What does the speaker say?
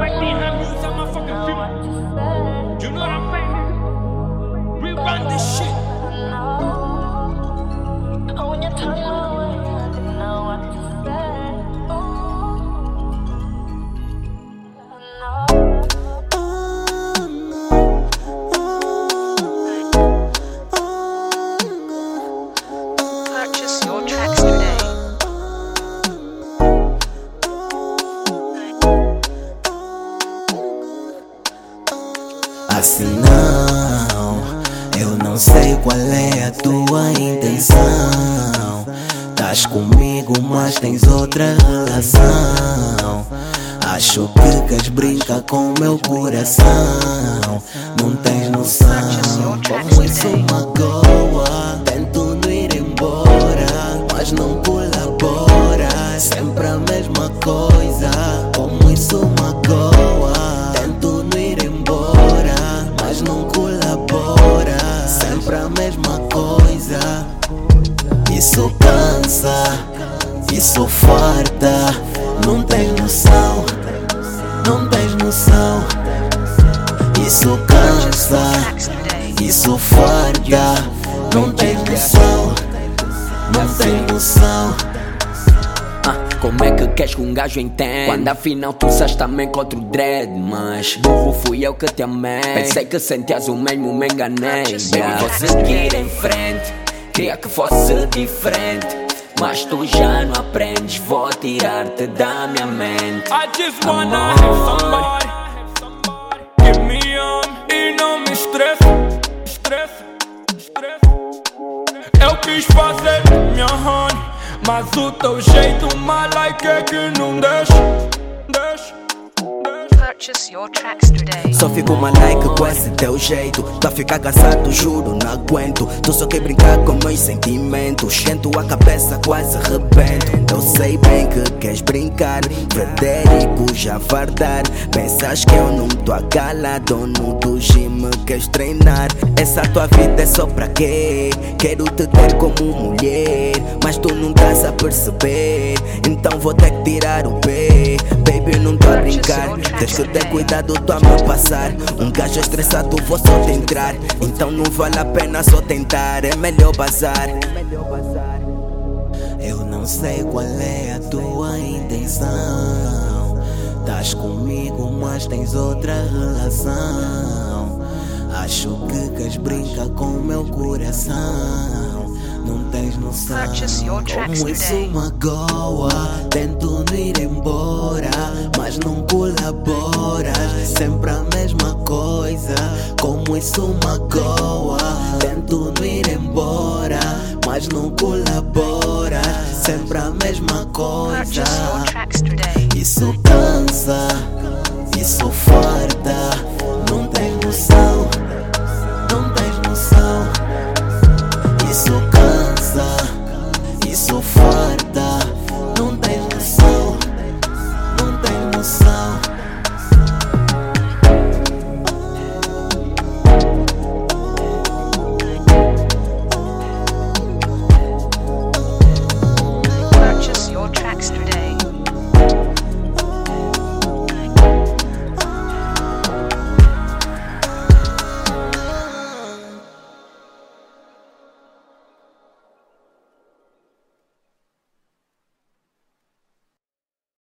You know what I'm saying? This shit. Assim não, eu não sei qual é a tua intenção. Tás comigo, mas tens outra relação. Acho que queres brincar com meu coração. Não tens noção. Como isso magoa. Tento não ir embora, mas não colabora. Sempre a mesma coisa. Como isso magoa. Tento não mas não colabora. Sempre a mesma coisa. Isso cansa, isso farta. Não tens noção, não tens noção. Isso cansa, isso farta. Não tens noção, não tens noção. Como é que queres que um gajo entenda? Quando afinal tu sabes também com outro dread Mas burro fui eu que te amei. Pensei que sentias o mesmo, me enganei. Baby, vou seguir em frente Queria que fosse diferente. Mas tu já não aprendes Vou tirar-te da minha mente. I just wanna have somebody. Give me on e não me estressa, estressa, estressa. Eu quis fazer minha honey, mas o teu jeito malaica é que não deixa, deixa, Só fico uma like com esse teu jeito. Tá ficar cansado, juro, não aguento. Tu só quer brincar com meus sentimentos. Esquento a cabeça, quase rebento. Eu sei bem que queres brincar. Frederico já fardar. Pensas que eu não tô a dono do gym, queres treinar. Essa tua vida é só pra quê? Quero te ter como mulher. Mas tu não estás a perceber. Então vou ter que tirar o pé. Baby, não tô a brincar. Tens ter cuidado, tô a me passar. Um gajo estressado, vou só te entrar. Então não vale a pena só tentar. É melhor bazar. Eu não sei qual é a tua intenção. Tás comigo, mas tens outra relação. Acho que queres brincar com meu coração. Não tens noção. Como isso magoa. Tento ir embora, não colabora. Sempre a mesma coisa. Como isso magoa. Tento não ir embora, mas não colabora. Sempre a mesma coisa. Isso cansa, isso farta.